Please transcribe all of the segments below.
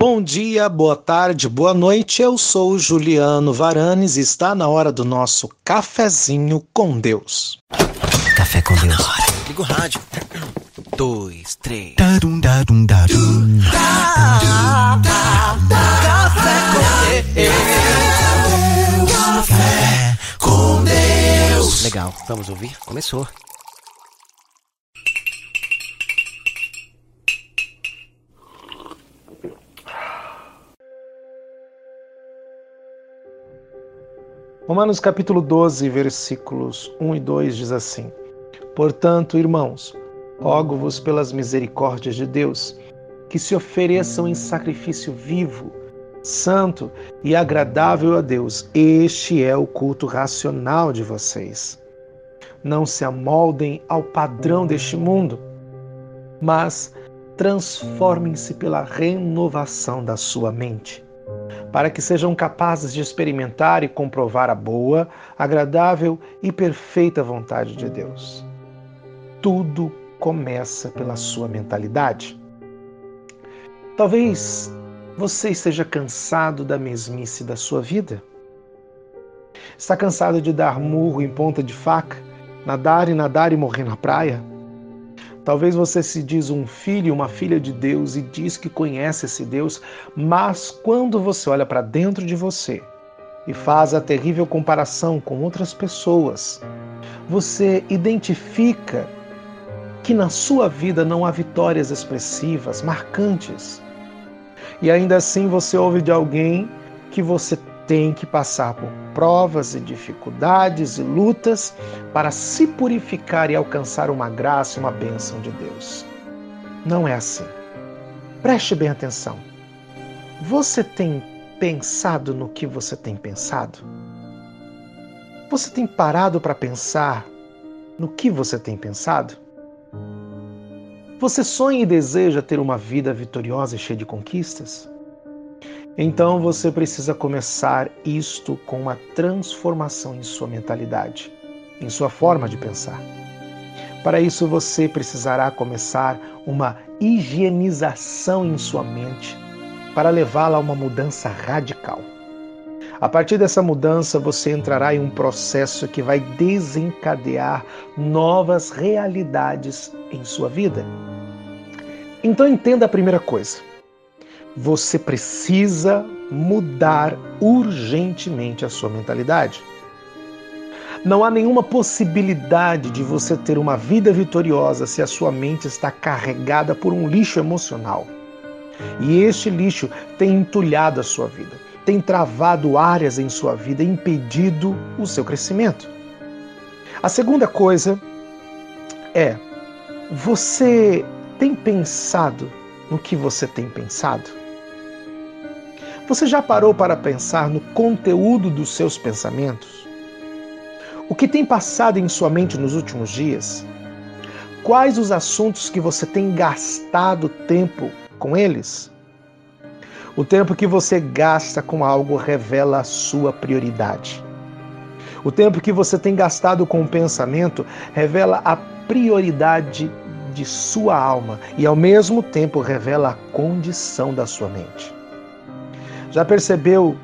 Bom dia, boa tarde, boa noite. Eu sou Juliano Varanes e está na hora do nosso cafezinho com Deus. Café com Deus. Liga o rádio. Dois, três. Darum, darum, darum. Café com Deus. Legal, vamos ouvir? Começou. Romanos capítulo 12, versículos 1 e 2 diz assim: Portanto, irmãos, rogo-vos pelas misericórdias de Deus, que se ofereçam em sacrifício vivo, santo e agradável a Deus. Este é o culto racional de vocês. Não se amoldem ao padrão deste mundo, mas transformem-se pela renovação da sua mente para que sejam capazes de experimentar e comprovar a boa, agradável e perfeita vontade de Deus. Tudo começa pela sua mentalidade. Talvez você esteja cansado da mesmice da sua vida. Está cansado de dar murro em ponta de faca, nadar e nadar e morrer na praia? Talvez você se diz um filho, uma filha de Deus e diz que conhece esse Deus, mas quando você olha para dentro de você e faz a terrível comparação com outras pessoas, você identifica que na sua vida não há vitórias expressivas, marcantes. E ainda assim você ouve de alguém que você tem que passar por provas e dificuldades e lutas para se purificar e alcançar uma graça e uma bênção de Deus. Não é assim. Preste bem atenção. Você tem pensado no que você tem pensado? Você tem parado para pensar no que você tem pensado? Você sonha e deseja ter uma vida vitoriosa e cheia de conquistas? Então você precisa começar isto com uma transformação em sua mentalidade, em sua forma de pensar. Para isso você precisará começar uma higienização em sua mente para levá-la a uma mudança radical. A partir dessa mudança, você entrará em um processo que vai desencadear novas realidades em sua vida. Então entenda a primeira coisa. Você precisa mudar urgentemente a sua mentalidade. Não há nenhuma possibilidade de você ter uma vida vitoriosa se a sua mente está carregada por um lixo emocional. E este lixo tem entulhado a sua vida, tem travado áreas em sua vida, impedido o seu crescimento. A segunda coisa é: você tem pensado no que você tem pensado? Você já parou para pensar no conteúdo dos seus pensamentos? O que tem passado em sua mente nos últimos dias? Quais os assuntos que você tem gastado tempo com eles? O tempo que você gasta com algo revela a sua prioridade. O tempo que você tem gastado com o pensamento revela a prioridade de sua alma e, ao mesmo tempo, revela a condição da sua mente. Já percebeu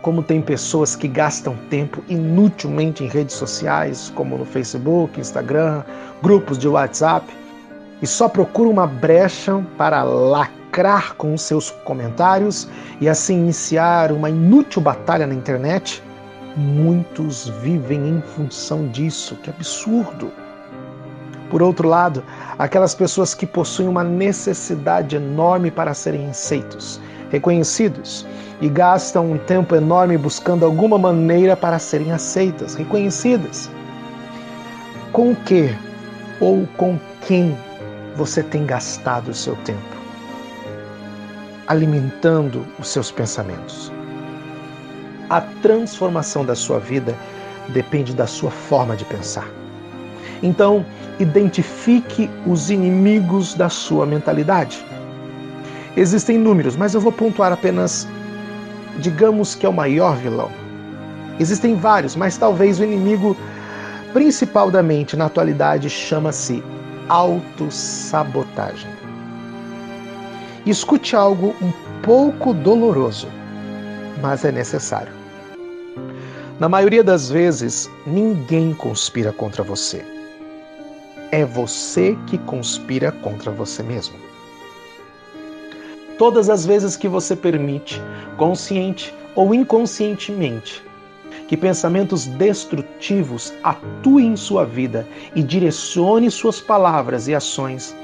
como tem pessoas que gastam tempo inutilmente em redes sociais, como no Facebook, Instagram, grupos de WhatsApp, e só procuram uma brecha para lacrar com os seus comentários e assim iniciar uma inútil batalha na internet? Muitos vivem em função disso, que absurdo! Por outro lado, aquelas pessoas que possuem uma necessidade enorme para serem aceitos reconhecidos e gastam um tempo enorme buscando alguma maneira para serem aceitas, reconhecidas. Com que ou com quem você tem gastado o seu tempo? Alimentando os seus pensamentos. A transformação da sua vida depende da sua forma de pensar. Então, identifique os inimigos da sua mentalidade. Existem números, mas eu vou pontuar apenas, digamos que é o maior vilão. Existem vários, mas talvez o inimigo principal da mente na atualidade chama-se autossabotagem. Escute algo um pouco doloroso, mas é necessário. Na maioria das vezes, ninguém conspira contra você. É você que conspira contra você mesmo. Todas as vezes que você permite, consciente ou inconscientemente, que pensamentos destrutivos atuem em sua vida e direcione suas palavras e ações,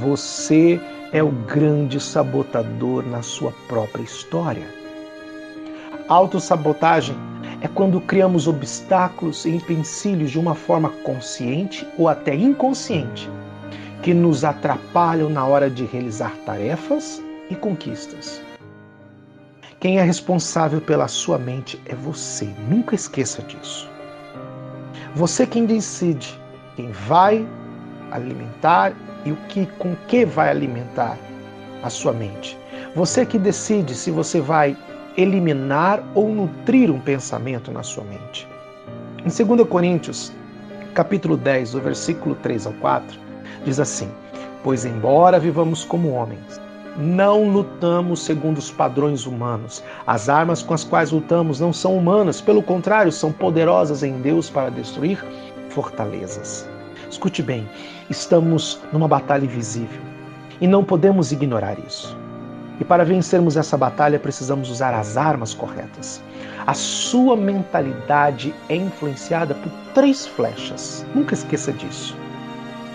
você é o grande sabotador na sua própria história. Autossabotagem é quando criamos obstáculos e empecilhos de uma forma consciente ou até inconsciente, que nos atrapalham na hora de realizar tarefas e conquistas. Quem é responsável pela sua mente é você. Nunca esqueça disso. Você quem decide quem vai alimentar e o que com que vai alimentar a sua mente. Você que decide se você vai eliminar ou nutrir um pensamento na sua mente. Em 2 Coríntios, capítulo 10, do versículo 3 ao 4, diz assim: Pois embora vivamos como homens, não lutamos segundo os padrões humanos. As armas com as quais lutamos não são humanas, pelo contrário, são poderosas em Deus para destruir fortalezas. Escute bem, estamos numa batalha invisível e não podemos ignorar isso. E para vencermos essa batalha, precisamos usar as armas corretas. A sua mentalidade é influenciada por três flechas. Nunca esqueça disso: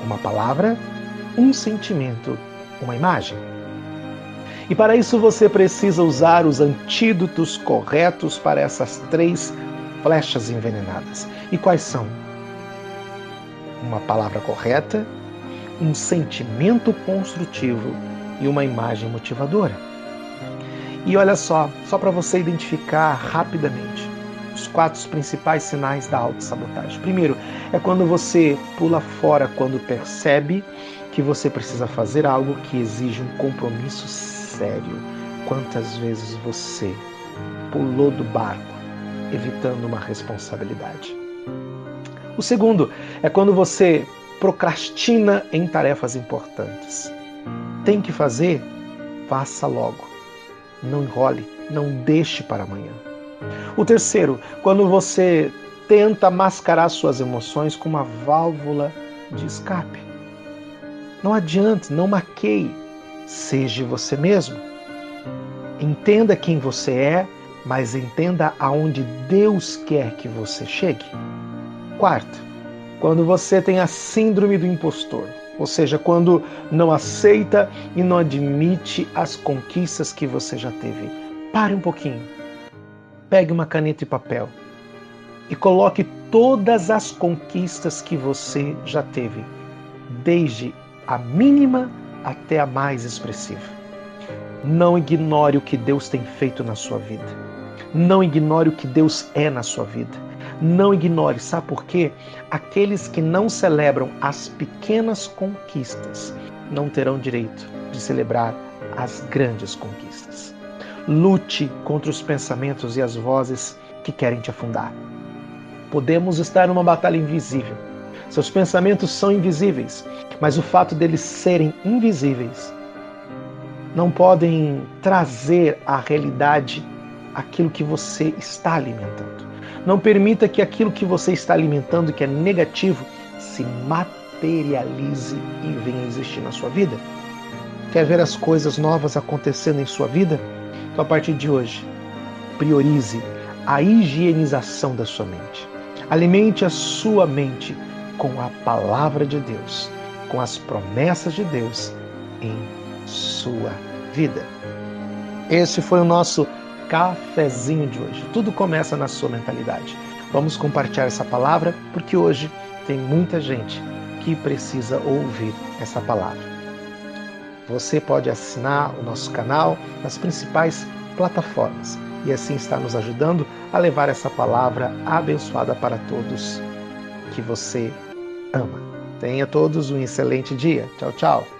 uma palavra, um sentimento, uma imagem. E para isso você precisa usar os antídotos corretos para essas três flechas envenenadas. E quais são? Uma palavra correta, um sentimento construtivo e uma imagem motivadora. E olha só, só para você identificar rapidamente os quatro principais sinais da autossabotagem. Primeiro, é quando você pula fora quando percebe que você precisa fazer algo que exige um compromisso sério quantas vezes você pulou do barco evitando uma responsabilidade. O segundo é quando você procrastina em tarefas importantes. Tem que fazer? Faça logo. Não enrole, não deixe para amanhã. O terceiro, quando você tenta mascarar suas emoções com uma válvula de escape. Não adianta, não maqueie Seja você mesmo. Entenda quem você é, mas entenda aonde Deus quer que você chegue. Quarto, quando você tem a síndrome do impostor, ou seja, quando não aceita e não admite as conquistas que você já teve. Pare um pouquinho. Pegue uma caneta e papel e coloque todas as conquistas que você já teve, desde a mínima até a mais expressiva. Não ignore o que Deus tem feito na sua vida. Não ignore o que Deus é na sua vida. Não ignore, sabe por quê? Aqueles que não celebram as pequenas conquistas não terão direito de celebrar as grandes conquistas. Lute contra os pensamentos e as vozes que querem te afundar. Podemos estar numa batalha invisível. Seus pensamentos são invisíveis, mas o fato deles serem invisíveis não podem trazer à realidade aquilo que você está alimentando. Não permita que aquilo que você está alimentando, que é negativo, se materialize e venha existir na sua vida. Quer ver as coisas novas acontecendo em sua vida? Então, a partir de hoje, priorize a higienização da sua mente. Alimente a sua mente com a palavra de Deus com as promessas de Deus em sua vida. Esse foi o nosso cafezinho de hoje. Tudo começa na sua mentalidade. Vamos compartilhar essa palavra porque hoje tem muita gente que precisa ouvir essa palavra. Você pode assinar o nosso canal nas principais plataformas e assim está nos ajudando a levar essa palavra abençoada para todos que você ama. Tenha todos um excelente dia. Tchau, tchau.